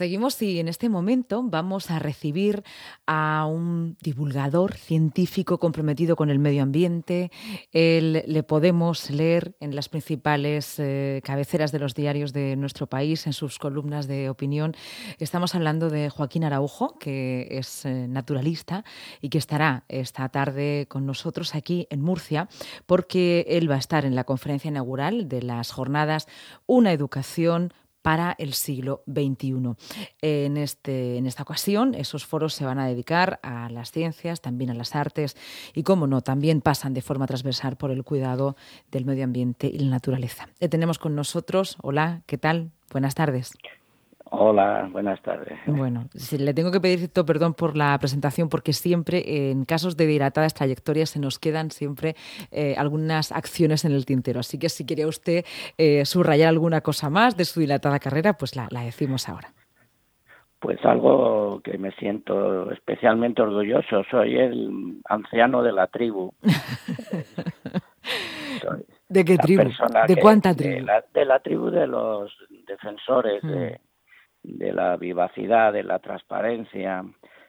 Seguimos y en este momento vamos a recibir a un divulgador científico comprometido con el medio ambiente. Él, le podemos leer en las principales eh, cabeceras de los diarios de nuestro país, en sus columnas de opinión. Estamos hablando de Joaquín Araujo, que es eh, naturalista y que estará esta tarde con nosotros aquí en Murcia, porque él va a estar en la conferencia inaugural de las jornadas Una educación para el siglo XXI. En, este, en esta ocasión, esos foros se van a dedicar a las ciencias, también a las artes y, como no, también pasan de forma transversal por el cuidado del medio ambiente y la naturaleza. Le tenemos con nosotros. Hola, ¿qué tal? Buenas tardes. Hola, buenas tardes. Bueno, le tengo que pedir cierto perdón por la presentación porque siempre en casos de dilatadas trayectorias se nos quedan siempre eh, algunas acciones en el tintero. Así que si quiere usted eh, subrayar alguna cosa más de su dilatada carrera, pues la, decimos ahora. Pues algo que me siento especialmente orgulloso. Soy el anciano de la tribu. ¿De qué tribu? ¿De cuánta tribu? De la, tribu de los defensores de mm de la vivacidad, de la transparencia,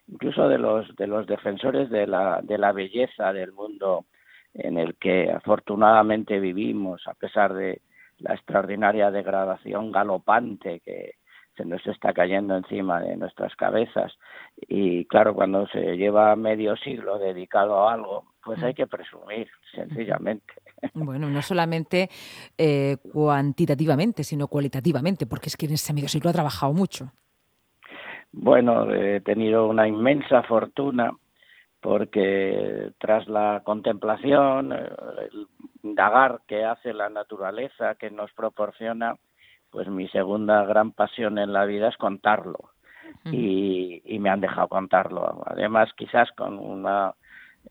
incluso de los de los defensores de la de la belleza del mundo en el que afortunadamente vivimos a pesar de la extraordinaria degradación galopante que se nos está cayendo encima de nuestras cabezas. Y claro cuando se lleva medio siglo dedicado a algo pues hay que presumir sencillamente bueno, no solamente eh, cuantitativamente, sino cualitativamente, porque es que en ese medio siglo ha trabajado mucho. Bueno, he tenido una inmensa fortuna porque tras la contemplación, el indagar que hace la naturaleza, que nos proporciona, pues mi segunda gran pasión en la vida es contarlo. y, y, me han dejado contarlo. Además, quizás con una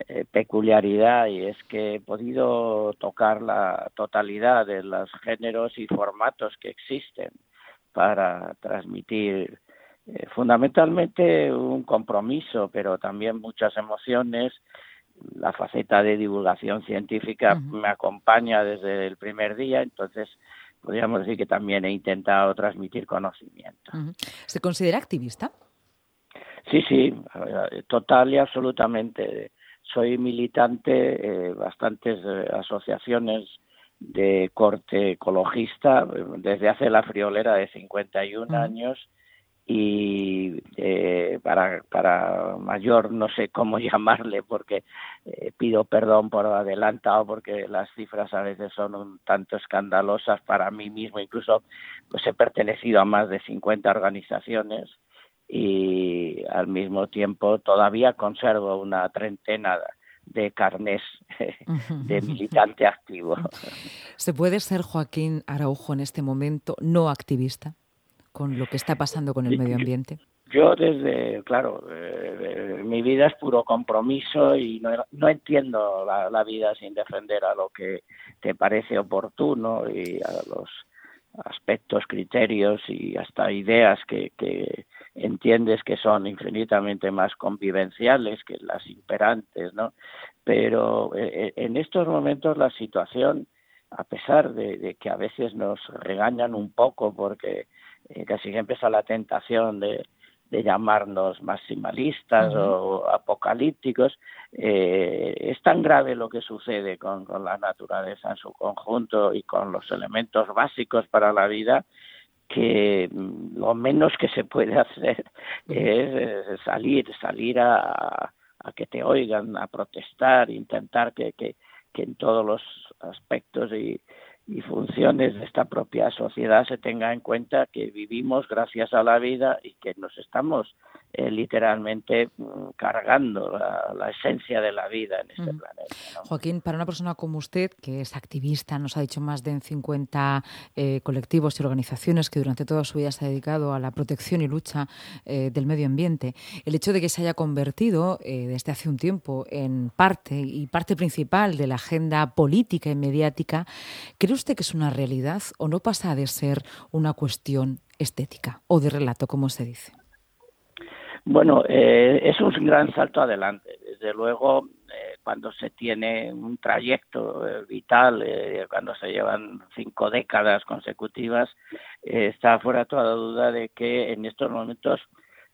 eh, peculiaridad y es que he podido tocar la totalidad de los géneros y formatos que existen para transmitir eh, fundamentalmente un compromiso, pero también muchas emociones. La faceta de divulgación científica me acompaña desde el primer día, entonces podríamos decir que también he intentado transmitir conocimiento. ¿Se considera activista? Sí, sí, total y absolutamente soy militante de bastantes eh, asociaciones de corte ecologista desde hace la friolera de 51 años y eh, para, para mayor no sé cómo llamarle porque eh, pido perdón por adelantado porque las cifras a veces son un tanto escandalosas para mí mismo. Incluso pues he pertenecido a más de 50 organizaciones y al mismo tiempo todavía conservo una treintena de carnes de militante activo. ¿Se puede ser Joaquín Araujo en este momento no activista con lo que está pasando con el medio ambiente? Yo desde, claro, eh, mi vida es puro compromiso y no, no entiendo la, la, vida sin defender a lo que te parece oportuno y a los aspectos, criterios y hasta ideas que, que entiendes que son infinitamente más convivenciales que las imperantes, ¿no? Pero eh, eh, en estos momentos la situación, a pesar de, que a veces nos regañan un poco porque eh, casi siempre está la tentación de, de llamarnos maximalistas o apocalípticos, eh, es tan grave lo que sucede con, con, la naturaleza en su conjunto y con los elementos básicos para la vida que lo menos que se puede hacer es salir, salir a, a que te oigan, a protestar, intentar que, que, que en todos los aspectos y, y funciones de esta propia sociedad se tenga en cuenta que vivimos gracias a la vida y que nos estamos eh, literalmente mm, cargando la, esencia de la vida en este planeta. Joaquín, para una persona como usted, que es activista, nos ha dicho más de 50 eh, colectivos y organizaciones que durante toda su vida se ha dedicado a la protección y lucha eh, del medio ambiente, el hecho de que se haya convertido desde hace un tiempo en parte y parte principal de la agenda política y mediática, ¿cree usted que es una realidad o no pasa de ser una cuestión estética o de relato, como se dice? Bueno, eh, es un gran salto adelante. Desde luego, eh, cuando se tiene un trayecto eh, vital, eh, cuando se llevan cinco décadas consecutivas, está fuera toda duda de que en estos momentos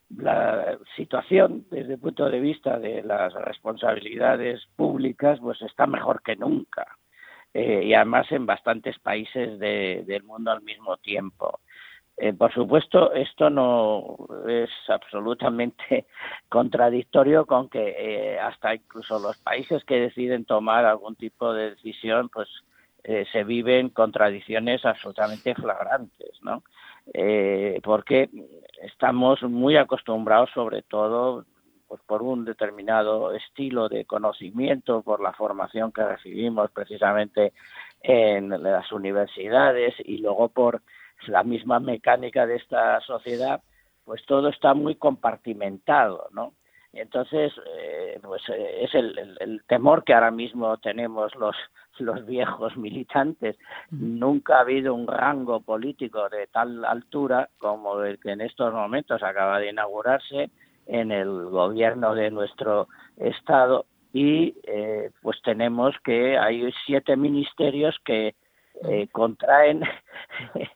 la situación desde el punto de vista de las responsabilidades públicas pues está mejor que nunca y además en bastantes países del mundo al mismo tiempo. Eh, por supuesto, esto no es absolutamente contradictorio con que eh, hasta incluso los países que deciden tomar algún tipo de decisión, pues eh, se viven contradicciones absolutamente flagrantes, ¿no? porque estamos muy acostumbrados, sobre todo, pues por un determinado estilo de conocimiento, por la formación que recibimos precisamente en las universidades y luego por la misma mecánica de esta sociedad, pues todo está muy compartimentado, ¿no? Entonces, eh, pues eh, es el, temor que ahora mismo tenemos los, los viejos militantes. Nunca ha habido un rango político de tal altura como el que en estos momentos acaba de inaugurarse en el gobierno de nuestro Estado y eh, pues tenemos que hay siete ministerios que eh, contraen,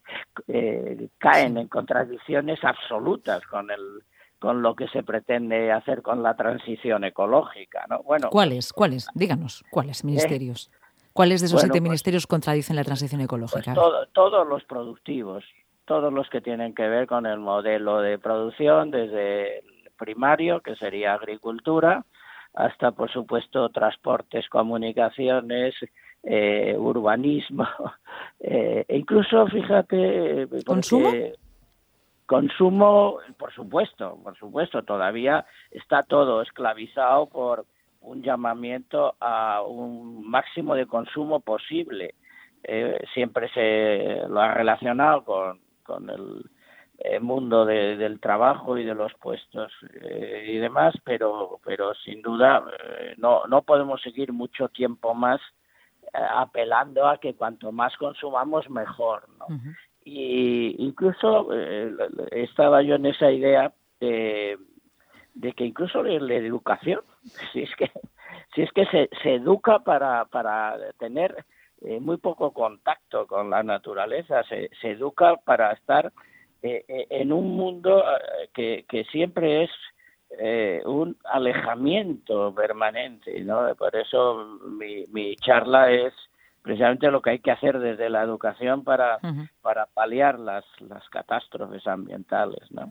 eh, caen en contradicciones absolutas con el con lo que se pretende hacer con la transición ecológica, ¿no? Bueno, ¿cuáles? ¿Cuáles? Díganos, ¿cuáles ministerios? ¿Cuáles de esos siete pues ministerios contradicen la transición ecológica? Pues todos los productivos, todos los que tienen que ver con el modelo de producción, desde el primario, que sería agricultura, hasta, por supuesto, transportes, comunicaciones, eh, urbanismo, eh, e incluso, fíjate, ¿Consumo? Consumo, por supuesto, por supuesto, todavía está todo esclavizado por un llamamiento a un máximo de consumo posible. Eh, siempre se lo ha relacionado con, con el, mundo del trabajo y de los puestos y demás, pero, pero sin duda no, no podemos seguir mucho tiempo más apelando a que cuanto más consumamos mejor, ¿no? Y incluso eh, estaba yo en esa idea de, que incluso la, educación, si es que si es que se, se educa para, para tener eh, muy poco contacto con la naturaleza, se, se educa para estar eh, en un mundo que, que siempre es eh, un alejamiento permanente, ¿no? Por eso mi, mi charla es precisamente lo que hay que hacer desde la educación para, para paliar las, las catástrofes ambientales, ¿no?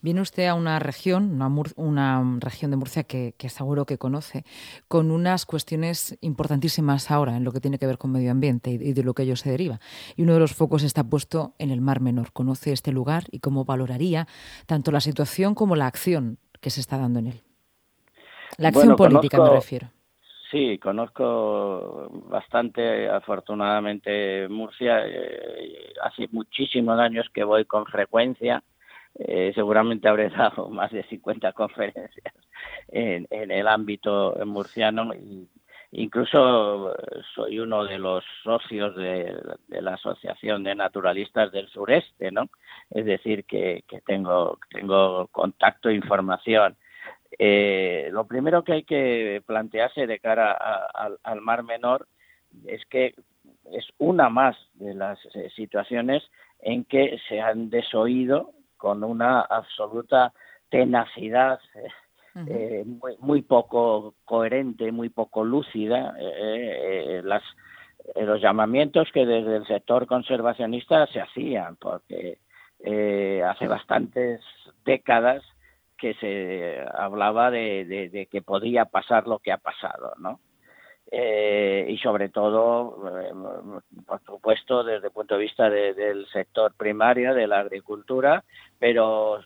Viene usted a una región, una, región de Murcia que, seguro que conoce, con unas cuestiones importantísimas ahora en lo que tiene que ver con medio ambiente y, de lo que ello se deriva. Y uno de los focos está puesto en el Mar Menor. ¿Conoce este lugar y cómo valoraría tanto la situación como la acción que se está dando en él? La acción política me refiero. Sí, conozco bastante, afortunadamente, Murcia. Eh, hace muchísimos años que voy con frecuencia eh, seguramente habré dado más de 50 conferencias en, el ámbito murciano y incluso eh, soy uno de los socios de, la Asociación de Naturalistas del Sureste, ¿no? Es decir, que, tengo, tengo contacto e información. Eh, lo primero que hay que plantearse de cara al Mar Menor es que es una más de las situaciones en que se han desoído con una absoluta tenacidad eh, muy, muy, poco coherente, muy poco lúcida. Eh, eh, las, los llamamientos que desde el sector conservacionista se hacían, porque hace bastantes décadas que se hablaba de, que podía pasar lo que ha pasado, ¿no? Eh, y sobre todo, eh, por supuesto, desde el punto de vista del sector primario, de la agricultura, pero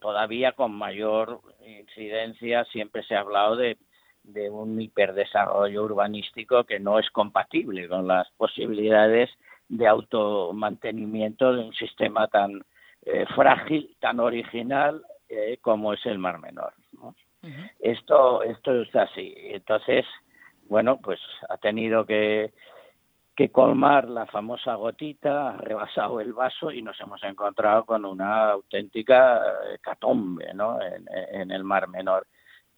todavía con mayor incidencia siempre se ha hablado de, de un hiperdesarrollo urbanístico que no es compatible con las posibilidades de automantenimiento de un sistema tan eh, frágil, tan original como es el Mar Menor. Esto, esto es así. Entonces, bueno, pues ha tenido que, que colmar la famosa gotita, ha rebasado el vaso y nos hemos encontrado con una auténtica catombe ¿no? en, el Mar Menor.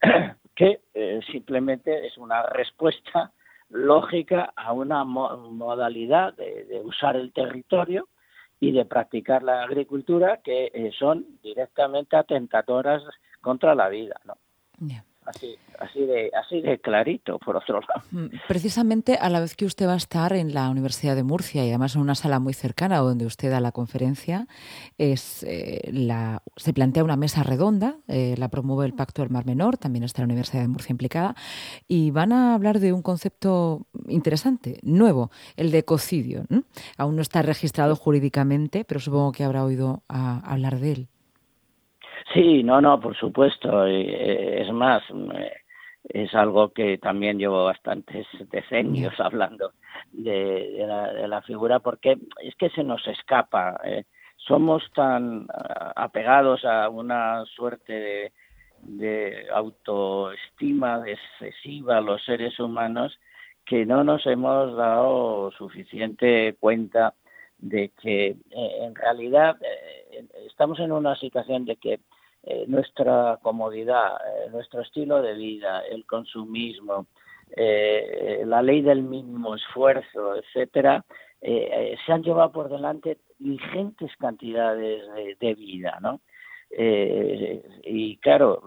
que eh, simplemente es una respuesta lógica a una modalidad de, usar el territorio y de practicar la agricultura que eh, son directamente atentadoras contra la vida. ¿no? Así, de, así de clarito, por otro lado. Mm, precisamente a la vez que usted va a estar en la Universidad de Murcia y además en una sala muy cercana donde usted da la conferencia, es, eh, la, se plantea una mesa redonda, eh, la promueve el Pacto del Mar Menor, también está la Universidad de Murcia implicada, y van a hablar de un concepto interesante, nuevo, el de ecocidio. Aún no está registrado jurídicamente, pero supongo que habrá oído hablar de él. Sí, no, no, por supuesto. Eh, es más, es algo que también llevo bastantes decenios hablando de, la, figura porque es que se nos escapa. Eh. Somos tan apegados a una suerte de, de autoestima excesiva los seres humanos que no nos hemos dado suficiente cuenta de que eh, en realidad estamos en una situación de que eh, nuestra comodidad, eh, nuestro estilo de vida, el consumismo, eh, la ley del mínimo esfuerzo, etcétera, se han llevado por delante ingentes cantidades de, vida, ¿no? y claro,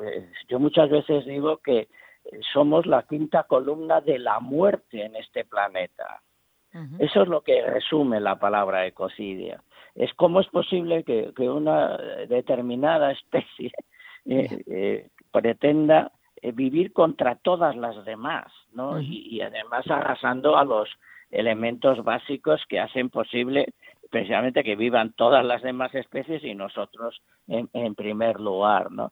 yo muchas veces digo que somos la quinta columna de la muerte en este planeta. Eso es lo que resume la palabra ecocidio es cómo es posible que, una determinada especie eh, eh, pretenda eh, vivir contra todas las demás, ¿no? y, además arrasando a los elementos básicos que hacen posible precisamente que vivan todas las demás especies y nosotros en, primer lugar, ¿no?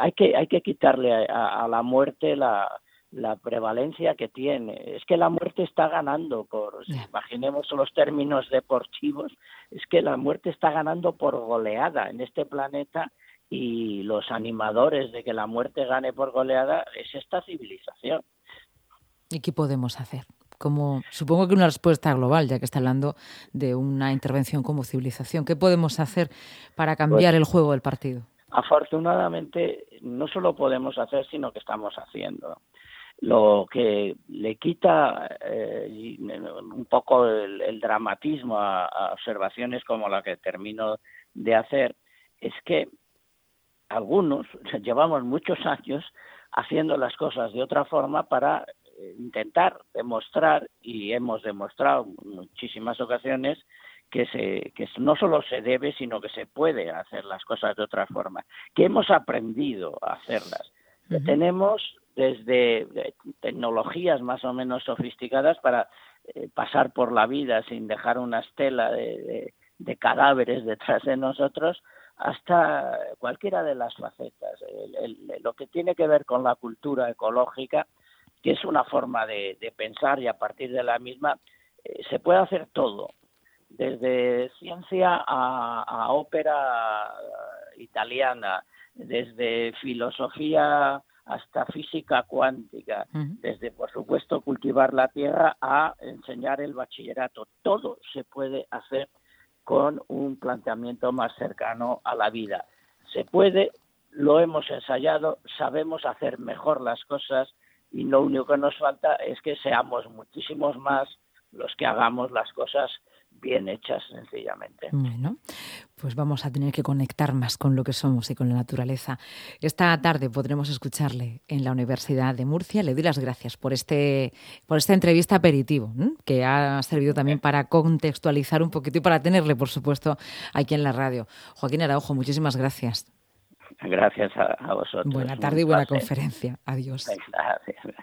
hay que hay que quitarle a la muerte la la prevalencia que tiene. Es que la muerte está ganando, por, imaginemos los términos deportivos, es que la muerte está ganando por goleada en este planeta y los animadores de que la muerte gane por goleada es esta civilización. ¿Y qué podemos hacer? Como, supongo que una respuesta global, ya que está hablando de una intervención como civilización. ¿Qué podemos hacer para cambiar pues el juego del partido? Afortunadamente, no solo podemos hacer, sino que estamos haciendo lo que le quita eh, un poco el, dramatismo a, observaciones como la que termino de hacer es que algunos llevamos muchos años haciendo las cosas de otra forma para eh, intentar demostrar y hemos demostrado en muchísimas ocasiones que se que no solo se debe sino que se puede hacer las cosas de otra forma que hemos aprendido a hacerlas tenemos desde tecnologías más o menos sofisticadas para eh, pasar por la vida sin dejar una estela de, cadáveres detrás de nosotros, hasta cualquiera de las facetas. lo que tiene que ver con la cultura ecológica, que es una forma de, pensar y a partir de la misma eh, se puede hacer todo, desde ciencia a ópera italiana, desde filosofía hasta física cuántica, desde por supuesto cultivar la tierra a enseñar el bachillerato. Todo se puede hacer con un planteamiento más cercano a la vida. Se puede, lo hemos ensayado, sabemos hacer mejor las cosas y lo único que nos falta es que seamos muchísimos más los que hagamos las cosas bien hechas sencillamente. Bueno, pues vamos a tener que conectar más con lo que somos y con la naturaleza. Esta tarde podremos escucharle en la Universidad de Murcia. Le doy las gracias por este por esta entrevista aperitivo, que ha servido también para contextualizar un poquito y para tenerle, por supuesto, aquí en la radio. Joaquín Araujo, muchísimas gracias. Gracias a, vosotros. Buena tarde y buena conferencia. Adiós. Gracias.